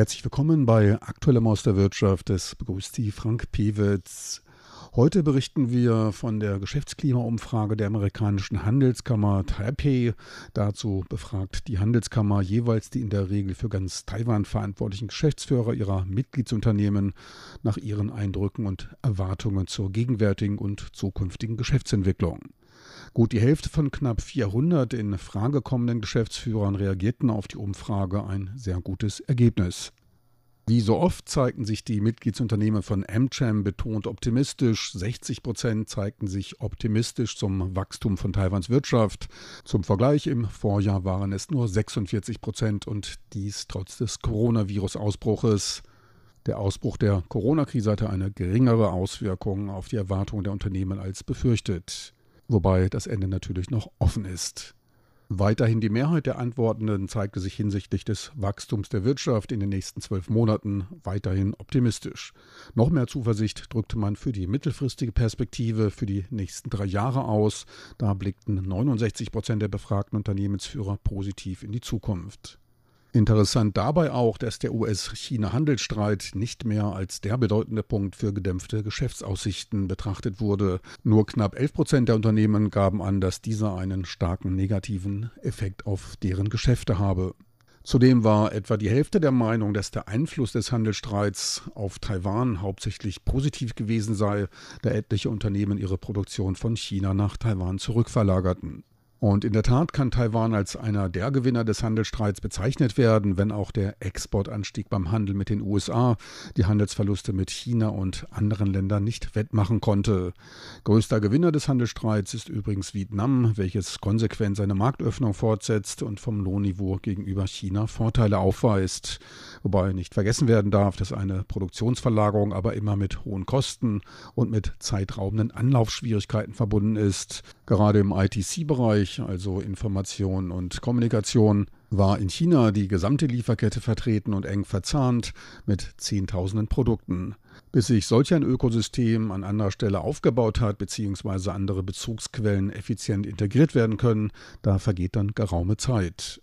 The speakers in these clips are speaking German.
Herzlich willkommen bei Aktuelle Maus der Wirtschaft. Es begrüßt Sie Frank Pewitz. Heute berichten wir von der Geschäftsklimaumfrage der amerikanischen Handelskammer Taipei. Dazu befragt die Handelskammer jeweils die in der Regel für ganz Taiwan verantwortlichen Geschäftsführer ihrer Mitgliedsunternehmen nach ihren Eindrücken und Erwartungen zur gegenwärtigen und zukünftigen Geschäftsentwicklung. Gut die Hälfte von knapp 400 in Frage kommenden Geschäftsführern reagierten auf die Umfrage ein sehr gutes Ergebnis. Wie so oft zeigten sich die Mitgliedsunternehmen von AmCham betont optimistisch. 60 Prozent zeigten sich optimistisch zum Wachstum von Taiwans Wirtschaft. Zum Vergleich im Vorjahr waren es nur 46 Prozent und dies trotz des Coronavirus-Ausbruches. Der Ausbruch der Corona-Krise hatte eine geringere Auswirkung auf die Erwartungen der Unternehmen als befürchtet. Wobei das Ende natürlich noch offen ist. Weiterhin die Mehrheit der Antwortenden zeigte sich hinsichtlich des Wachstums der Wirtschaft in den nächsten zwölf Monaten weiterhin optimistisch. Noch mehr Zuversicht drückte man für die mittelfristige Perspektive für die nächsten drei Jahre aus. Da blickten 69 Prozent der befragten Unternehmensführer positiv in die Zukunft. Interessant dabei auch, dass der US-China-Handelsstreit nicht mehr als der bedeutende Punkt für gedämpfte Geschäftsaussichten betrachtet wurde. Nur knapp 11 Prozent der Unternehmen gaben an, dass dieser einen starken negativen Effekt auf deren Geschäfte habe. Zudem war etwa die Hälfte der Meinung, dass der Einfluss des Handelsstreits auf Taiwan hauptsächlich positiv gewesen sei, da etliche Unternehmen ihre Produktion von China nach Taiwan zurückverlagerten. Und in der Tat kann Taiwan als einer der Gewinner des Handelsstreits bezeichnet werden, wenn auch der Exportanstieg beim Handel mit den USA die Handelsverluste mit China und anderen Ländern nicht wettmachen konnte. Größter Gewinner des Handelsstreits ist übrigens Vietnam, welches konsequent seine Marktöffnung fortsetzt und vom Lohnniveau gegenüber China Vorteile aufweist. Wobei nicht vergessen werden darf, dass eine Produktionsverlagerung aber immer mit hohen Kosten und mit zeitraubenden Anlaufschwierigkeiten verbunden ist. Gerade im ITC-Bereich Bereich, also Information und Kommunikation, war in China die gesamte Lieferkette vertreten und eng verzahnt mit Zehntausenden Produkten. Bis sich solch ein Ökosystem an anderer Stelle aufgebaut hat bzw. andere Bezugsquellen effizient integriert werden können, da vergeht dann geraume Zeit.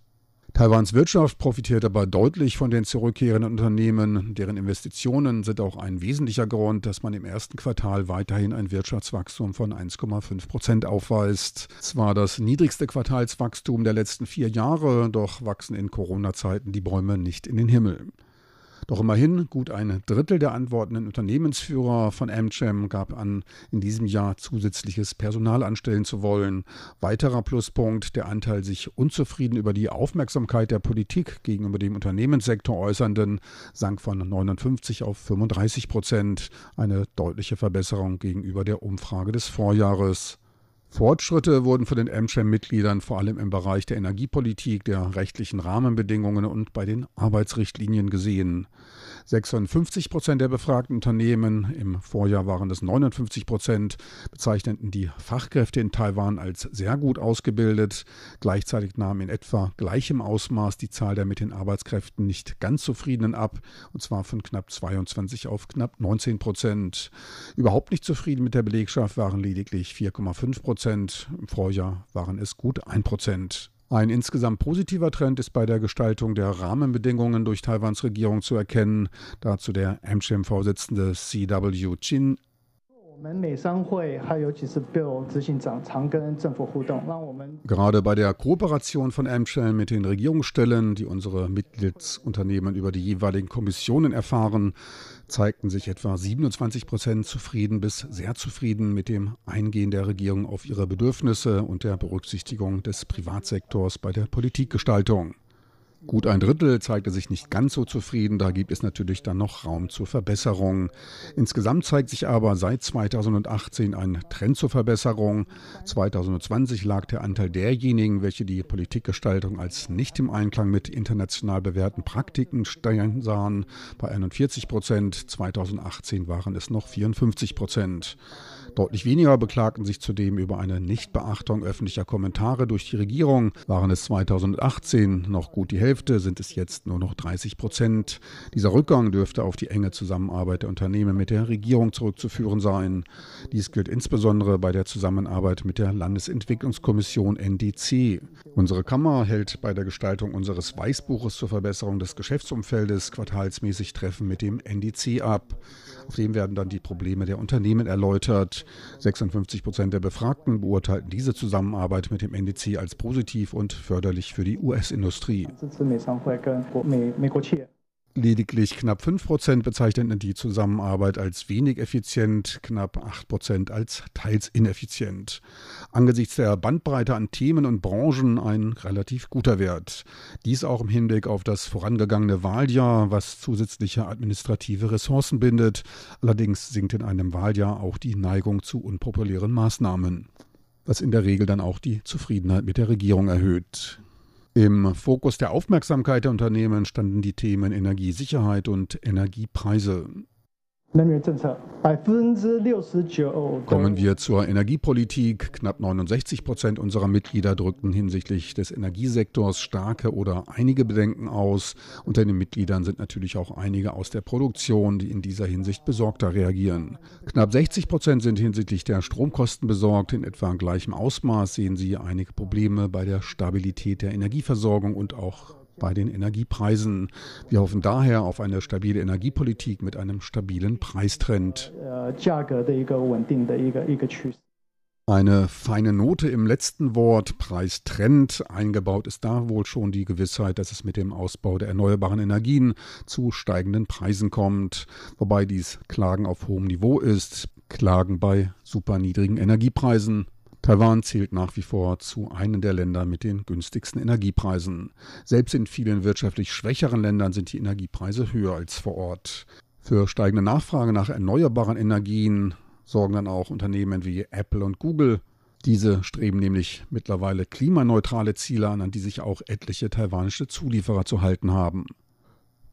Taiwans Wirtschaft profitiert aber deutlich von den zurückkehrenden Unternehmen. Deren Investitionen sind auch ein wesentlicher Grund, dass man im ersten Quartal weiterhin ein Wirtschaftswachstum von 1,5 Prozent aufweist. Zwar das niedrigste Quartalswachstum der letzten vier Jahre, doch wachsen in Corona-Zeiten die Bäume nicht in den Himmel. Doch immerhin gut ein Drittel der antwortenden Unternehmensführer von AmCham gab an, in diesem Jahr zusätzliches Personal anstellen zu wollen. Weiterer Pluspunkt, der Anteil sich unzufrieden über die Aufmerksamkeit der Politik gegenüber dem Unternehmenssektor äußernden, sank von 59 auf 35 Prozent, eine deutliche Verbesserung gegenüber der Umfrage des Vorjahres. Fortschritte wurden von den AmCham-Mitgliedern vor allem im Bereich der Energiepolitik, der rechtlichen Rahmenbedingungen und bei den Arbeitsrichtlinien gesehen. 56 Prozent der befragten Unternehmen, im Vorjahr waren es 59 Prozent, bezeichneten die Fachkräfte in Taiwan als sehr gut ausgebildet. Gleichzeitig nahm in etwa gleichem Ausmaß die Zahl der mit den Arbeitskräften nicht ganz zufriedenen ab, und zwar von knapp 22 auf knapp 19 Prozent. Überhaupt nicht zufrieden mit der Belegschaft waren lediglich 4,5 Prozent. Im Vorjahr waren es gut 1 Prozent. Ein insgesamt positiver Trend ist bei der Gestaltung der Rahmenbedingungen durch Taiwans Regierung zu erkennen. Dazu der AmCham-Vorsitzende CW Chin Gerade bei der Kooperation von AmCham mit den Regierungsstellen, die unsere Mitgliedsunternehmen über die jeweiligen Kommissionen erfahren, zeigten sich etwa 27 Prozent zufrieden bis sehr zufrieden mit dem Eingehen der Regierung auf ihre Bedürfnisse und der Berücksichtigung des Privatsektors bei der Politikgestaltung. Gut ein Drittel zeigte sich nicht ganz so zufrieden, da gibt es natürlich dann noch Raum zur Verbesserung. Insgesamt zeigt sich aber seit 2018 ein Trend zur Verbesserung. 2020 lag der Anteil derjenigen, welche die Politikgestaltung als nicht im Einklang mit international bewährten Praktiken steuern sahen, bei 41 Prozent. 2018 waren es noch 54 Prozent. Deutlich weniger beklagten sich zudem über eine Nichtbeachtung öffentlicher Kommentare durch die Regierung. Waren es 2018 noch gut die Hälfte Hälfte sind es jetzt nur noch 30 Prozent. Dieser Rückgang dürfte auf die enge Zusammenarbeit der Unternehmen mit der Regierung zurückzuführen sein. Dies gilt insbesondere bei der Zusammenarbeit mit der Landesentwicklungskommission NDC. Unsere Kammer hält bei der Gestaltung unseres Weißbuches zur Verbesserung des Geschäftsumfeldes quartalsmäßig Treffen mit dem NDC ab. Auf dem werden dann die Probleme der Unternehmen erläutert. 56 Prozent der Befragten beurteilten diese Zusammenarbeit mit dem NDC als positiv und förderlich für die US-Industrie. Lediglich knapp 5% bezeichneten die Zusammenarbeit als wenig effizient, knapp 8% als teils ineffizient. Angesichts der Bandbreite an Themen und Branchen ein relativ guter Wert. Dies auch im Hinblick auf das vorangegangene Wahljahr, was zusätzliche administrative Ressourcen bindet. Allerdings sinkt in einem Wahljahr auch die Neigung zu unpopulären Maßnahmen, was in der Regel dann auch die Zufriedenheit mit der Regierung erhöht. Im Fokus der Aufmerksamkeit der Unternehmen standen die Themen Energiesicherheit und Energiepreise. Kommen wir zur Energiepolitik. Knapp 69 Prozent unserer Mitglieder drückten hinsichtlich des Energiesektors starke oder einige Bedenken aus. Unter den Mitgliedern sind natürlich auch einige aus der Produktion, die in dieser Hinsicht besorgter reagieren. Knapp 60 Prozent sind hinsichtlich der Stromkosten besorgt. In etwa gleichem Ausmaß sehen sie einige Probleme bei der Stabilität der Energieversorgung und auch bei den Energiepreisen. Wir hoffen daher auf eine stabile Energiepolitik mit einem stabilen Preistrend. Eine feine Note im letzten Wort, Preistrend. Eingebaut ist da wohl schon die Gewissheit, dass es mit dem Ausbau der erneuerbaren Energien zu steigenden Preisen kommt. Wobei dies Klagen auf hohem Niveau ist. Klagen bei super niedrigen Energiepreisen. Taiwan zählt nach wie vor zu einem der Länder mit den günstigsten Energiepreisen. Selbst in vielen wirtschaftlich schwächeren Ländern sind die Energiepreise höher als vor Ort. Für steigende Nachfrage nach erneuerbaren Energien sorgen dann auch Unternehmen wie Apple und Google. Diese streben nämlich mittlerweile klimaneutrale Ziele an, an die sich auch etliche taiwanische Zulieferer zu halten haben.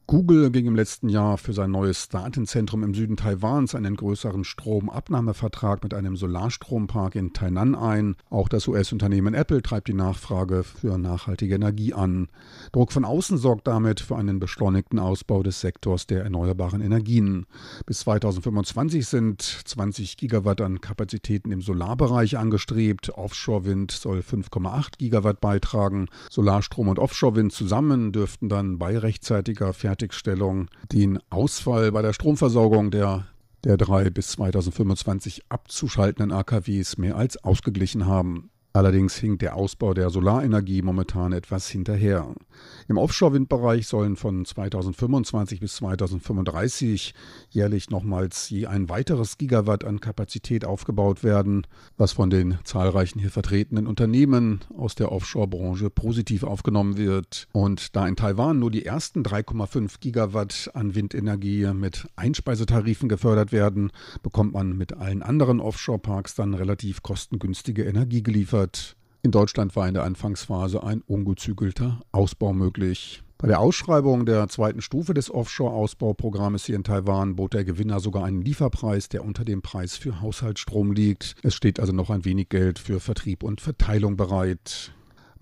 Google ging im letzten Jahr für sein neues Datenzentrum im Süden Taiwans einen größeren Stromabnahmevertrag mit einem Solarstrompark in Tainan ein. Auch das US-Unternehmen Apple treibt die Nachfrage für nachhaltige Energie an. Druck von außen sorgt damit für einen beschleunigten Ausbau des Sektors der erneuerbaren Energien. Bis 2025 sind 20 Gigawatt an Kapazitäten im Solarbereich angestrebt. Offshore-Wind soll 5,8 Gigawatt beitragen. Solarstrom und Offshore-Wind zusammen dürften dann bei rechtzeitiger Fertigstellung Fertigstellung den Ausfall bei der Stromversorgung der der drei bis 2025 abzuschaltenden AKWs mehr als ausgeglichen haben. Allerdings hinkt der Ausbau der Solarenergie momentan etwas hinterher. Im Offshore-Windbereich sollen von 2025 bis 2035 jährlich nochmals je ein weiteres Gigawatt an Kapazität aufgebaut werden, was von den zahlreichen hier vertretenen Unternehmen aus der Offshore-Branche positiv aufgenommen wird. Und da in Taiwan nur die ersten 3,5 Gigawatt an Windenergie mit Einspeisetarifen gefördert werden, bekommt man mit allen anderen Offshore-Parks dann relativ kostengünstige Energie geliefert geliefert. In Deutschland war in der Anfangsphase ein ungezügelter Ausbau möglich. Bei der Ausschreibung der zweiten Stufe des Offshore-Ausbauprogrammes hier in Taiwan bot der Gewinner sogar einen Lieferpreis, der unter dem Preis für Haushaltsstrom liegt. Es steht also noch ein wenig Geld für Vertrieb und Verteilung bereit.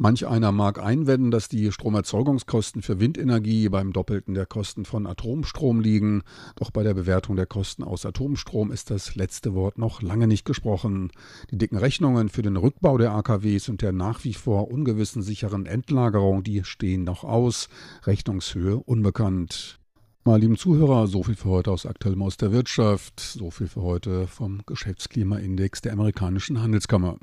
Manch einer mag einwenden, dass die Stromerzeugungskosten für Windenergie beim Doppelten der Kosten von Atomstrom liegen. Doch bei der Bewertung der Kosten aus Atomstrom ist das letzte Wort noch lange nicht gesprochen. Die dicken Rechnungen für den Rückbau der AKWs und der nach wie vor ungewissen sicheren Endlagerung, die stehen noch aus. Rechnungshöhe unbekannt. Mal lieben Zuhörer, so viel für heute aus Aktuellem aus der Wirtschaft, so viel für heute vom Geschäftsklimaindex der amerikanischen Handelskammer.